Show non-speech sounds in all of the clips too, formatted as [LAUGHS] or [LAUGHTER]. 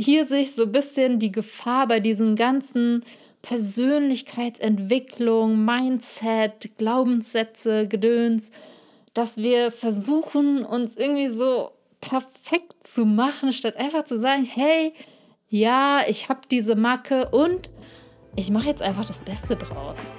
hier sich so ein bisschen die Gefahr bei diesem ganzen Persönlichkeitsentwicklung, Mindset, Glaubenssätze, Gedöns, dass wir versuchen, uns irgendwie so perfekt zu machen, statt einfach zu sagen, hey, ja, ich habe diese Macke und ich mache jetzt einfach das Beste draus.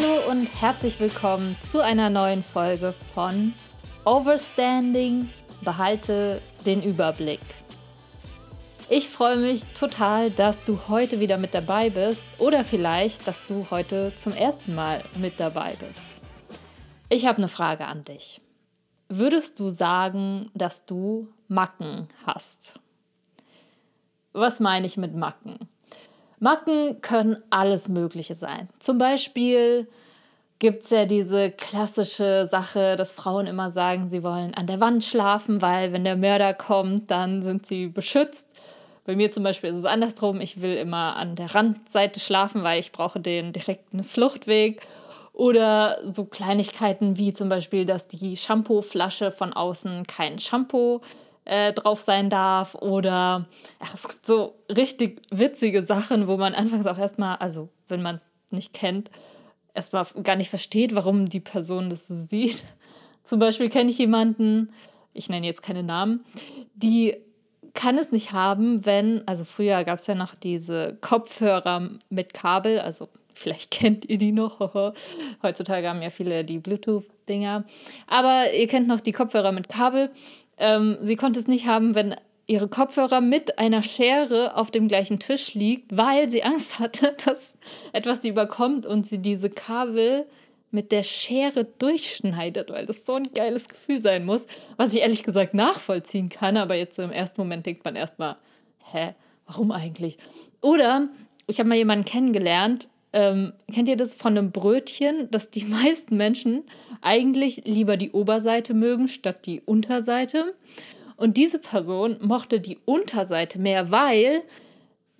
Hallo und herzlich willkommen zu einer neuen Folge von Overstanding. Behalte den Überblick. Ich freue mich total, dass du heute wieder mit dabei bist oder vielleicht, dass du heute zum ersten Mal mit dabei bist. Ich habe eine Frage an dich. Würdest du sagen, dass du Macken hast? Was meine ich mit Macken? Macken können alles Mögliche sein. Zum Beispiel gibt es ja diese klassische Sache, dass Frauen immer sagen, sie wollen an der Wand schlafen, weil wenn der Mörder kommt, dann sind sie beschützt. Bei mir zum Beispiel ist es andersrum. Ich will immer an der Randseite schlafen, weil ich brauche den direkten Fluchtweg. Oder so Kleinigkeiten wie zum Beispiel, dass die Shampooflasche von außen kein Shampoo äh, drauf sein darf. Oder ach, es gibt so richtig witzige Sachen, wo man anfangs auch erstmal, also wenn man es nicht kennt, erstmal gar nicht versteht, warum die Person das so sieht. [LAUGHS] Zum Beispiel kenne ich jemanden, ich nenne jetzt keine Namen, die kann es nicht haben, wenn, also früher gab es ja noch diese Kopfhörer mit Kabel, also vielleicht [LAUGHS] kennt ihr die noch. Heutzutage haben ja viele die Bluetooth-Dinger. Aber ihr kennt noch die Kopfhörer mit Kabel. Ähm, sie konnte es nicht haben, wenn ihre Kopfhörer mit einer Schere auf dem gleichen Tisch liegt, weil sie Angst hatte, [LAUGHS] dass etwas sie überkommt und sie diese Kabel mit der Schere durchschneidet, weil das so ein geiles Gefühl sein muss, was ich ehrlich gesagt nachvollziehen kann, aber jetzt so im ersten Moment denkt man erstmal, hä, warum eigentlich? Oder ich habe mal jemanden kennengelernt, ähm, kennt ihr das von einem Brötchen, dass die [LAUGHS] meisten Menschen eigentlich lieber die Oberseite mögen statt die Unterseite? Und diese Person mochte die Unterseite mehr, weil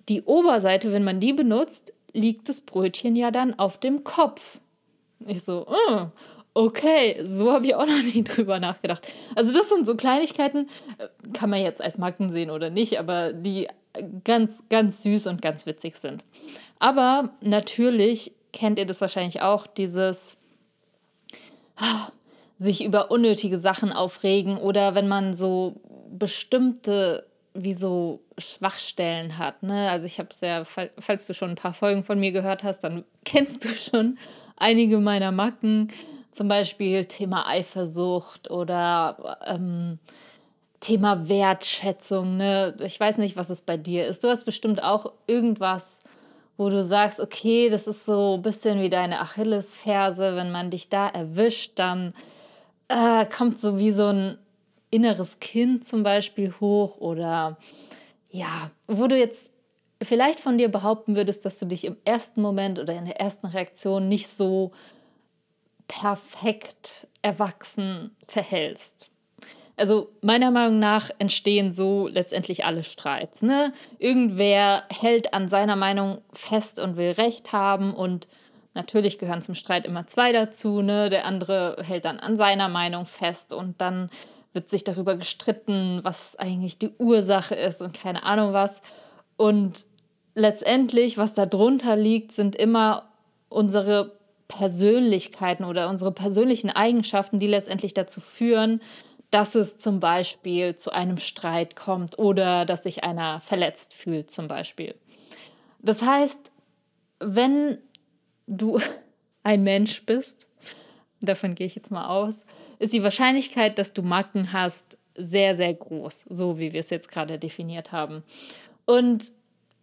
die Oberseite, wenn man die benutzt, liegt das Brötchen ja dann auf dem Kopf. Ich so, oh, okay, so habe ich auch noch [LAUGHS] nie drüber nachgedacht. Also das sind so Kleinigkeiten, äh, kann man jetzt als Macken sehen oder nicht, aber die ganz, ganz süß und ganz witzig sind. Aber natürlich kennt ihr das wahrscheinlich auch, dieses ah, sich über unnötige Sachen aufregen oder wenn man so bestimmte wie so Schwachstellen hat. Ne? Also ich habe es ja, falls du schon ein paar Folgen von mir gehört hast, dann [LAUGHS] kennst du schon einige meiner Macken. Zum Beispiel Thema Eifersucht oder ähm, Thema Wertschätzung. Ne? Ich weiß nicht, was es bei dir ist. Du hast bestimmt auch irgendwas, wo du sagst, okay, das ist so ein bisschen wie deine Achillesferse. Wenn man dich da erwischt, dann äh, kommt so wie so ein inneres Kind zum Beispiel hoch oder ja, wo du jetzt vielleicht von dir behaupten würdest, dass du dich im ersten Moment oder in der ersten Reaktion nicht so perfekt erwachsen verhältst. Also meiner Meinung nach entstehen so letztendlich alle Streits. Ne? Irgendwer hält an seiner Meinung fest und will Recht haben und natürlich gehören zum Streit immer zwei dazu. Ne? Der andere hält dann an seiner Meinung fest und dann wird sich darüber gestritten, was eigentlich die Ursache ist und keine Ahnung was. Und letztendlich, was da drunter liegt, sind immer unsere Persönlichkeiten oder unsere persönlichen Eigenschaften, die letztendlich dazu führen, dass es zum Beispiel zu einem Streit kommt oder dass sich einer verletzt fühlt zum Beispiel. Das heißt, wenn du [LAUGHS] ein Mensch bist, davon gehe ich jetzt mal aus, ist die Wahrscheinlichkeit, dass du Macken hast, sehr, sehr groß, so wie wir es jetzt gerade definiert haben. Und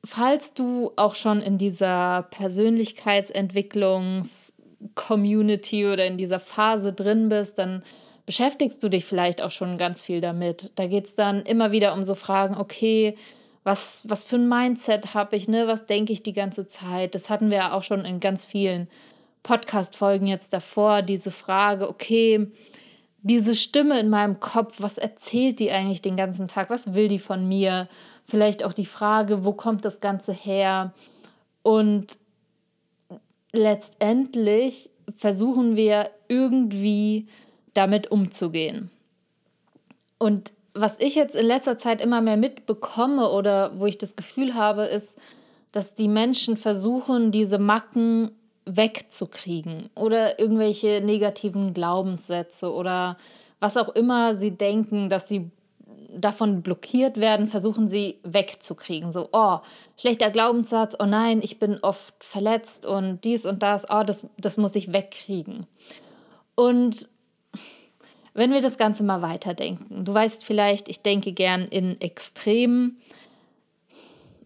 falls du auch schon in dieser Persönlichkeitsentwicklungs-Community oder in dieser Phase drin bist, dann beschäftigst du dich vielleicht auch schon ganz viel damit. Da geht es dann immer wieder um so Fragen, okay, was, was für ein Mindset habe ich, ne? was denke ich die ganze Zeit? Das hatten wir ja auch schon in ganz vielen Podcast-Folgen jetzt davor, diese Frage, okay, diese Stimme in meinem Kopf, was erzählt die eigentlich den ganzen Tag? Was will die von mir? Vielleicht auch die Frage, wo kommt das Ganze her? Und letztendlich versuchen wir irgendwie damit umzugehen. Und was ich jetzt in letzter Zeit immer mehr mitbekomme oder wo ich das Gefühl habe, ist, dass die Menschen versuchen, diese Macken wegzukriegen oder irgendwelche negativen Glaubenssätze oder was auch immer sie denken, dass sie davon blockiert werden, versuchen sie wegzukriegen. So, oh, schlechter Glaubenssatz, oh nein, ich bin oft verletzt und dies und das, oh, das, das muss ich wegkriegen. Und wenn wir das Ganze mal weiterdenken, du weißt vielleicht, ich denke gern in Extremen,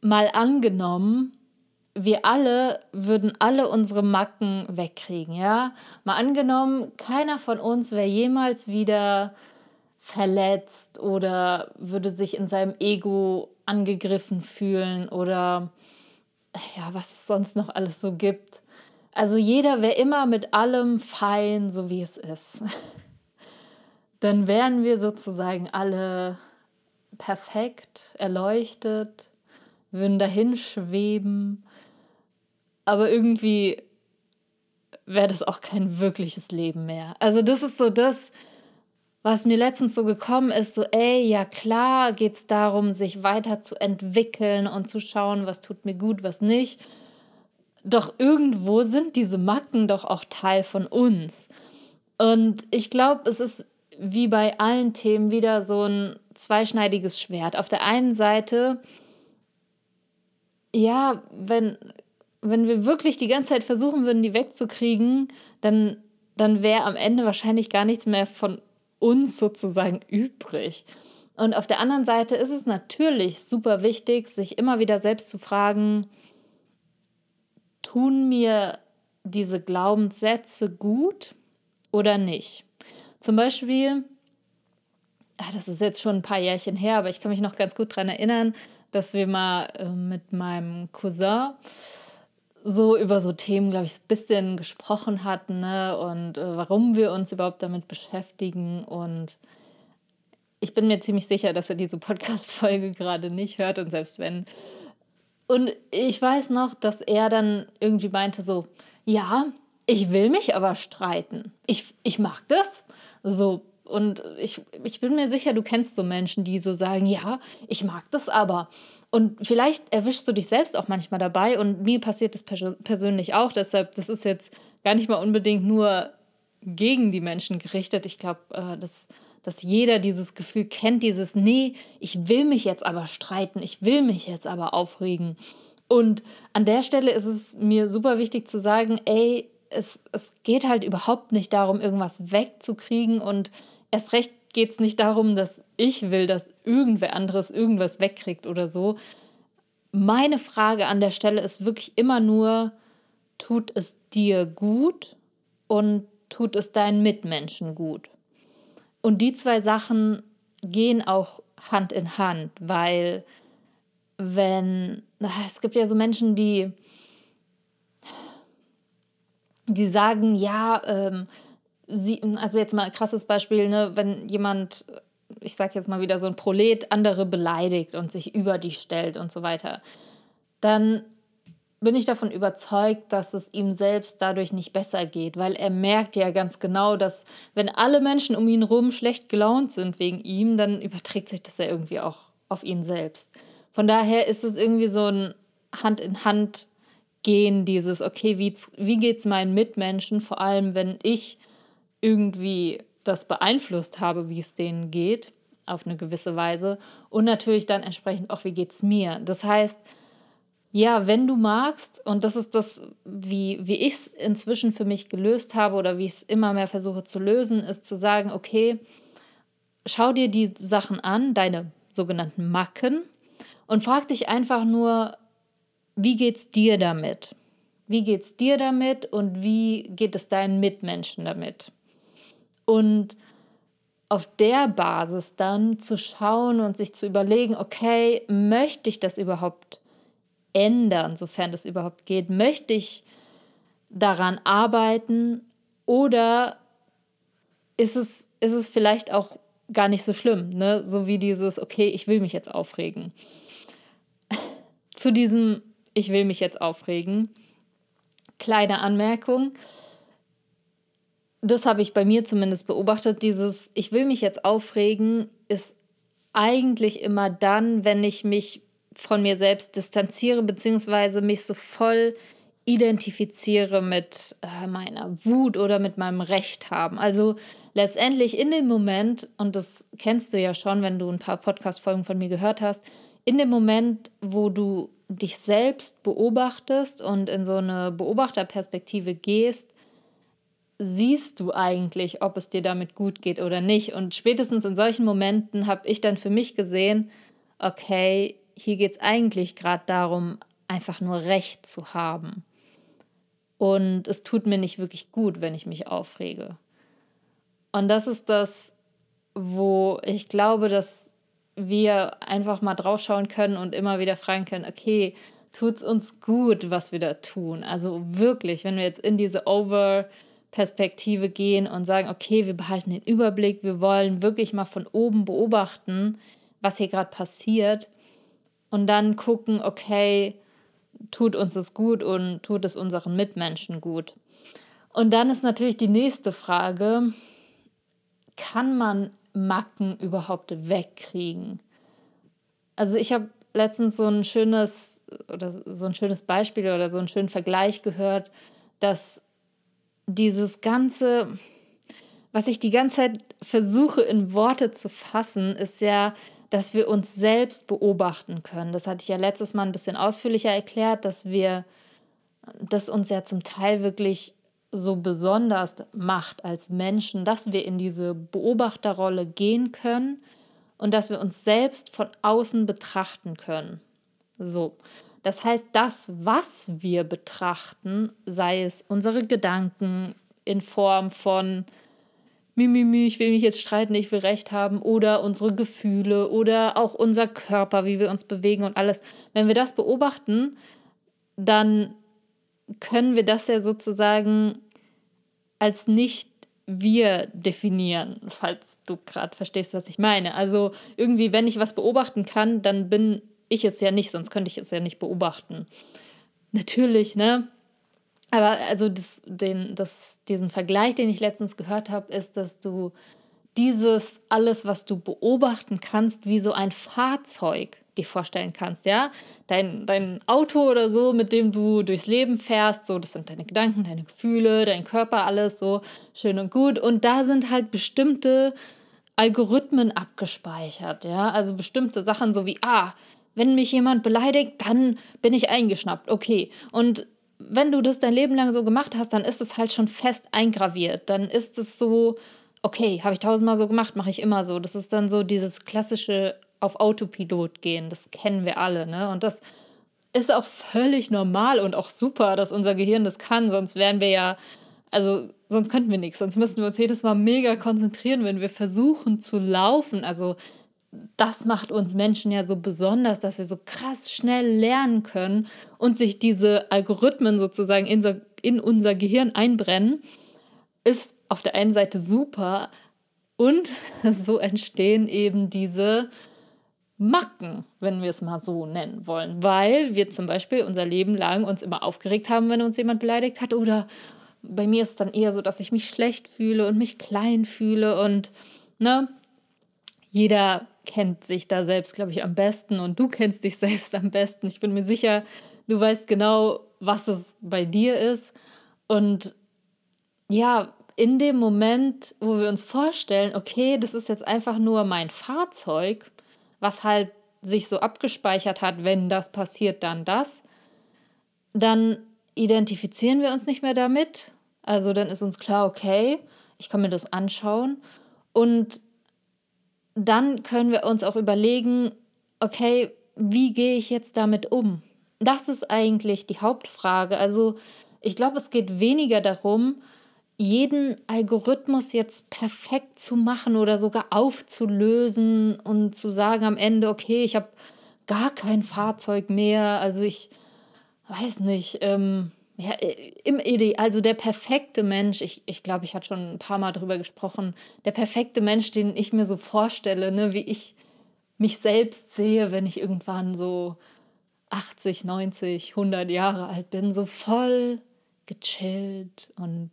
mal angenommen, wir alle würden alle unsere Macken wegkriegen, ja? Mal angenommen, keiner von uns wäre jemals wieder verletzt oder würde sich in seinem Ego angegriffen fühlen oder ja, was es sonst noch alles so gibt. Also jeder wäre immer mit allem fein, so wie es ist. [LAUGHS] Dann wären wir sozusagen alle perfekt, erleuchtet, würden dahin schweben, aber irgendwie wäre das auch kein wirkliches Leben mehr. Also das ist so das, was mir letztens so gekommen ist, so, ey, ja klar geht es darum, sich weiterzuentwickeln und zu schauen, was tut mir gut, was nicht. Doch irgendwo sind diese Macken doch auch Teil von uns. Und ich glaube, es ist wie bei allen Themen wieder so ein zweischneidiges Schwert. Auf der einen Seite, ja, wenn, wenn wir wirklich die ganze Zeit versuchen würden, die wegzukriegen, dann, dann wäre am Ende wahrscheinlich gar nichts mehr von uns sozusagen übrig. Und auf der anderen Seite ist es natürlich super wichtig, sich immer wieder selbst zu fragen, tun mir diese Glaubenssätze gut oder nicht? Zum Beispiel, ach, das ist jetzt schon ein paar Jährchen her, aber ich kann mich noch ganz gut daran erinnern, dass wir mal äh, mit meinem Cousin so über so Themen, glaube ich, ein bisschen gesprochen hatten ne? und äh, warum wir uns überhaupt damit beschäftigen. Und ich bin mir ziemlich sicher, dass er diese Podcast-Folge gerade nicht hört und selbst wenn. Und ich weiß noch, dass er dann irgendwie meinte so, ja, ich will mich aber streiten. Ich, ich mag das. So, und ich, ich bin mir sicher, du kennst so Menschen, die so sagen, ja, ich mag das aber. Und vielleicht erwischst du dich selbst auch manchmal dabei und mir passiert das persönlich auch. Deshalb, das ist jetzt gar nicht mal unbedingt nur gegen die Menschen gerichtet. Ich glaube, äh, dass, dass jeder dieses Gefühl kennt, dieses, nee, ich will mich jetzt aber streiten, ich will mich jetzt aber aufregen. Und an der Stelle ist es mir super wichtig zu sagen, ey, es, es geht halt überhaupt nicht darum, irgendwas wegzukriegen und erst recht geht es nicht darum, dass ich will, dass irgendwer anderes irgendwas wegkriegt oder so. Meine Frage an der Stelle ist wirklich immer nur, tut es dir gut und tut es deinen Mitmenschen gut? Und die zwei Sachen gehen auch Hand in Hand, weil wenn, es gibt ja so Menschen, die, die sagen, ja, ähm, sie, also jetzt mal ein krasses Beispiel, ne, wenn jemand, ich sag jetzt mal wieder so ein Prolet, andere beleidigt und sich über die stellt und so weiter, dann bin ich davon überzeugt, dass es ihm selbst dadurch nicht besser geht, weil er merkt ja ganz genau, dass wenn alle Menschen um ihn herum schlecht gelaunt sind wegen ihm, dann überträgt sich das ja irgendwie auch auf ihn selbst. Von daher ist es irgendwie so ein Hand in Hand gehen, dieses, okay, wie, wie geht es meinen Mitmenschen, vor allem wenn ich irgendwie das beeinflusst habe, wie es denen geht, auf eine gewisse Weise. Und natürlich dann entsprechend auch, wie geht es mir. Das heißt, ja, wenn du magst, und das ist das, wie, wie ich es inzwischen für mich gelöst habe oder wie ich es immer mehr versuche zu lösen, ist zu sagen, okay, schau dir die Sachen an, deine sogenannten Macken, und frag dich einfach nur, wie geht's dir damit? Wie geht's dir damit und wie geht es deinen Mitmenschen damit? Und auf der Basis dann zu schauen und sich zu überlegen, okay, möchte ich das überhaupt ändern, sofern das überhaupt geht? Möchte ich daran arbeiten oder ist es, ist es vielleicht auch gar nicht so schlimm, ne? So wie dieses, okay, ich will mich jetzt aufregen. [LAUGHS] Zu diesem, ich will mich jetzt aufregen. Kleine Anmerkung. Das habe ich bei mir zumindest beobachtet. Dieses, ich will mich jetzt aufregen, ist eigentlich immer dann, wenn ich mich von mir selbst distanziere, beziehungsweise mich so voll identifiziere mit äh, meiner Wut oder mit meinem Recht haben. Also letztendlich in dem Moment, und das kennst du ja schon, wenn du ein paar Podcast-Folgen von mir gehört hast, in dem Moment, wo du dich selbst beobachtest und in so eine Beobachterperspektive gehst, siehst du eigentlich, ob es dir damit gut geht oder nicht. Und spätestens in solchen Momenten habe ich dann für mich gesehen, okay, hier geht es eigentlich gerade darum, einfach nur Recht zu haben. Und es tut mir nicht wirklich gut, wenn ich mich aufrege. Und das ist das, wo ich glaube, dass wir einfach mal draufschauen können und immer wieder fragen können, okay, tut es uns gut, was wir da tun? Also wirklich, wenn wir jetzt in diese Over-Perspektive gehen und sagen, okay, wir behalten den Überblick, wir wollen wirklich mal von oben beobachten, was hier gerade passiert und dann gucken, okay, tut uns das gut und tut es unseren Mitmenschen gut. Und dann ist natürlich die nächste Frage, kann man Macken überhaupt wegkriegen? Also ich habe letztens so ein schönes oder so ein schönes Beispiel oder so einen schönen Vergleich gehört, dass dieses ganze, was ich die ganze Zeit versuche in Worte zu fassen, ist ja dass wir uns selbst beobachten können. Das hatte ich ja letztes Mal ein bisschen ausführlicher erklärt, dass wir, das uns ja zum Teil wirklich so besonders macht als Menschen, dass wir in diese Beobachterrolle gehen können und dass wir uns selbst von außen betrachten können. So. Das heißt, das, was wir betrachten, sei es unsere Gedanken in Form von Mimimi, ich will mich jetzt streiten, ich will Recht haben oder unsere Gefühle oder auch unser Körper, wie wir uns bewegen und alles. Wenn wir das beobachten, dann können wir das ja sozusagen als nicht wir definieren, falls du gerade verstehst, was ich meine. Also irgendwie, wenn ich was beobachten kann, dann bin ich es ja nicht, sonst könnte ich es ja nicht beobachten. Natürlich, ne? Aber also das, den, das, diesen Vergleich, den ich letztens gehört habe, ist, dass du dieses alles, was du beobachten kannst, wie so ein Fahrzeug dir vorstellen kannst, ja? Dein, dein Auto oder so, mit dem du durchs Leben fährst, so, das sind deine Gedanken, deine Gefühle, dein Körper, alles so schön und gut. Und da sind halt bestimmte Algorithmen abgespeichert, ja? Also bestimmte Sachen, so wie, ah, wenn mich jemand beleidigt, dann bin ich eingeschnappt, okay. Und wenn du das dein Leben lang so gemacht hast, dann ist es halt schon fest eingraviert. Dann ist es so, okay, habe ich tausendmal so gemacht, mache ich immer so. Das ist dann so dieses klassische auf Autopilot gehen. Das kennen wir alle, ne? Und das ist auch völlig normal und auch super, dass unser Gehirn das kann. Sonst wären wir ja, also sonst könnten wir nichts. Sonst müssten wir uns jedes Mal mega konzentrieren, wenn wir versuchen zu laufen. Also das macht uns Menschen ja so besonders, dass wir so krass schnell lernen können und sich diese Algorithmen sozusagen in, in unser Gehirn einbrennen, ist auf der einen Seite super und [LAUGHS] so entstehen eben diese Macken, wenn wir es mal so nennen wollen, weil wir zum Beispiel unser Leben lang uns immer aufgeregt haben, wenn uns jemand beleidigt hat oder bei mir ist es dann eher so, dass ich mich schlecht fühle und mich klein fühle und ne, jeder kennt sich da selbst, glaube ich, am besten und du kennst dich [LAUGHS] selbst am besten. Ich bin mir sicher, du weißt genau, was es bei dir ist. Und ja, in dem Moment, wo wir uns vorstellen, okay, das ist jetzt einfach nur mein Fahrzeug, was halt sich so abgespeichert hat, wenn das passiert, dann das, dann identifizieren wir uns nicht mehr damit. Also dann ist uns klar, okay, ich kann mir das anschauen und dann können wir uns auch überlegen, okay, wie gehe ich jetzt damit um? Das ist eigentlich die Hauptfrage. Also ich glaube, es geht weniger darum, jeden Algorithmus jetzt perfekt zu machen oder sogar aufzulösen und zu sagen am Ende, okay, ich habe gar kein Fahrzeug mehr. Also ich weiß nicht, ähm, ja, äh, im Ideal, also der perfekte Mensch, ich, ich glaube, ich hatte schon ein paar Mal darüber gesprochen, der perfekte Mensch, den ich mir so vorstelle, ne, wie ich mich selbst sehe, wenn ich irgendwann so 80, 90, 100 Jahre alt bin, so voll gechillt und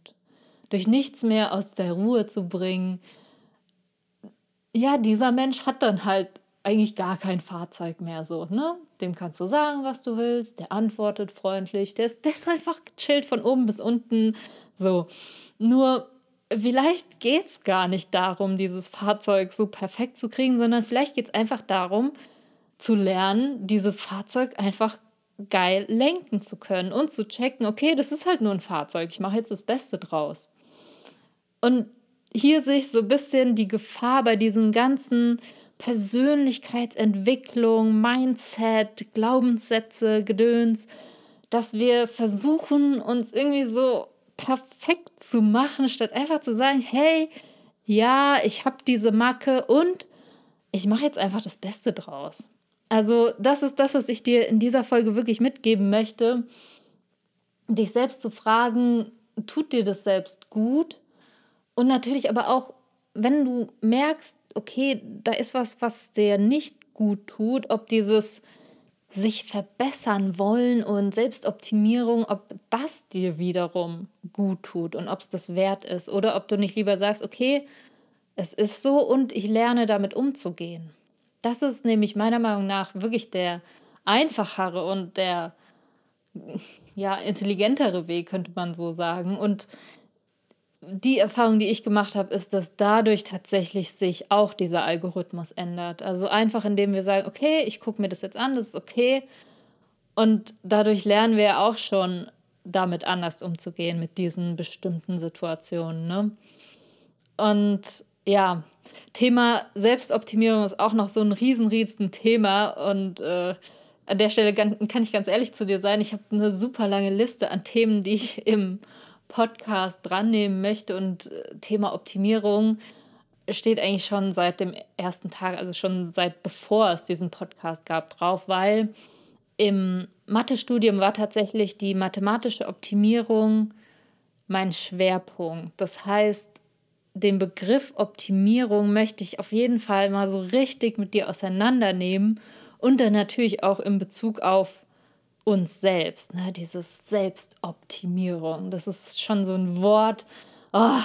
durch nichts mehr aus der Ruhe zu bringen. Ja, dieser Mensch hat dann halt eigentlich gar kein Fahrzeug mehr so, ne? Dem kannst du sagen, was du willst, der antwortet freundlich, der ist, der ist einfach gechillt von oben bis unten. So. Nur vielleicht geht es gar nicht darum, dieses Fahrzeug so perfekt zu kriegen, sondern vielleicht geht es einfach darum, zu lernen, dieses Fahrzeug einfach geil lenken zu können und zu checken, okay, das ist halt nur ein Fahrzeug, ich mache jetzt das Beste draus. Und hier sehe ich so ein bisschen die Gefahr bei diesem ganzen Persönlichkeitsentwicklung, Mindset, Glaubenssätze, Gedöns, dass wir versuchen, uns irgendwie so perfekt zu machen, statt einfach zu sagen, hey, ja, ich habe diese Macke und ich mache jetzt einfach das Beste draus. Also das ist das, was ich dir in dieser Folge wirklich mitgeben möchte, dich selbst zu fragen, tut dir das selbst gut? Und natürlich aber auch, wenn du merkst, okay, da ist was, was dir nicht gut tut, ob dieses sich verbessern wollen und Selbstoptimierung, ob das dir wiederum gut tut und ob es das wert ist oder ob du nicht lieber sagst, okay, es ist so und ich lerne damit umzugehen. Das ist nämlich meiner Meinung nach wirklich der einfachere und der ja intelligentere Weg, könnte man so sagen. Und die Erfahrung, die ich gemacht habe, ist, dass dadurch tatsächlich sich auch dieser Algorithmus ändert. Also einfach indem wir sagen, okay, ich gucke mir das jetzt an, das ist okay. Und dadurch lernen wir auch schon damit anders umzugehen, mit diesen bestimmten Situationen. Ne? Und ja, Thema Selbstoptimierung ist auch noch so ein riesen, riesen Thema. Und äh, an der Stelle kann ich ganz ehrlich zu dir sein, ich habe eine super lange Liste an Themen, die ich im Podcast dran nehmen möchte und äh, Thema Optimierung steht eigentlich schon seit dem ersten Tag, also schon seit bevor es diesen Podcast gab, drauf, weil im Mathestudium war tatsächlich die mathematische Optimierung mein Schwerpunkt. Das heißt, den Begriff Optimierung möchte ich auf jeden Fall mal so richtig mit dir auseinandernehmen und dann natürlich auch in Bezug auf uns selbst, ne? dieses Selbstoptimierung. Das ist schon so ein Wort, oh,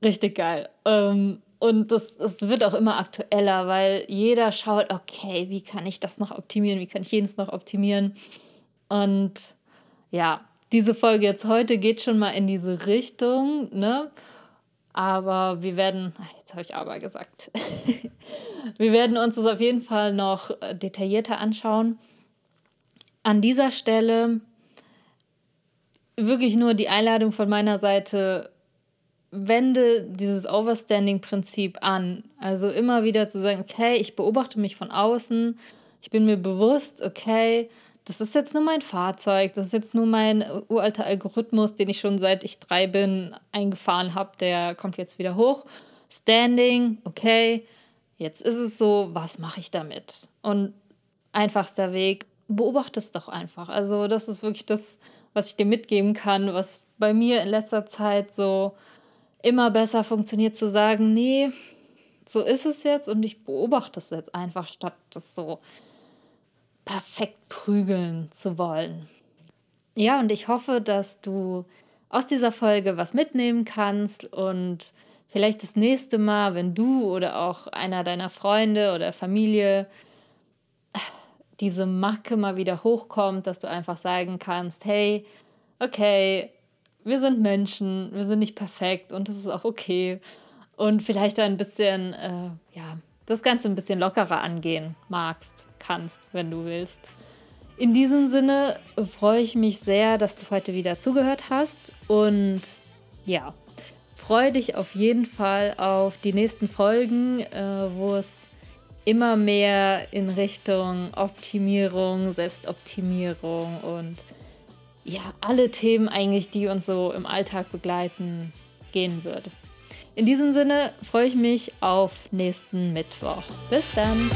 richtig geil. Ähm, und das, das wird auch immer aktueller, weil jeder schaut, okay, wie kann ich das noch optimieren, wie kann ich jenes noch optimieren. Und ja, diese Folge jetzt heute geht schon mal in diese Richtung, ne? Aber wir werden, jetzt habe ich aber gesagt, [LAUGHS] wir werden uns das auf jeden Fall noch detaillierter anschauen an dieser Stelle wirklich nur die Einladung von meiner Seite, wende dieses Overstanding-Prinzip an. Also immer wieder zu sagen, okay, ich beobachte mich von außen, ich bin mir bewusst, okay, das ist jetzt nur mein Fahrzeug, das ist jetzt nur mein uralter Algorithmus, den ich schon seit ich drei bin eingefahren habe, der kommt jetzt wieder hoch. Standing, okay, jetzt ist es so, was mache ich damit? Und einfachster Weg, beobachte es doch einfach. Also das ist wirklich das, was ich dir mitgeben kann, was bei mir in letzter Zeit so immer besser funktioniert, zu sagen, nee, so ist es jetzt und ich beobachte es jetzt einfach, statt das so perfekt prügeln zu wollen. Ja, und ich hoffe, dass du aus dieser Folge was mitnehmen kannst und vielleicht das nächste Mal, wenn du oder auch einer deiner Freunde oder Familie diese Macke mal wieder hochkommt, dass du einfach sagen kannst, hey, okay, wir sind Menschen, wir sind nicht perfekt und das ist auch okay. Und vielleicht ein bisschen, äh, ja, das Ganze ein bisschen lockerer angehen magst, kannst, wenn du willst. In diesem Sinne freue ich mich sehr, dass du heute wieder zugehört hast und ja, freue dich auf jeden Fall auf die nächsten Folgen, äh, wo es immer mehr in Richtung Optimierung, Selbstoptimierung und ja, alle Themen eigentlich, die uns so im Alltag begleiten, gehen würde. In diesem Sinne freue ich mich auf nächsten Mittwoch. Bis dann!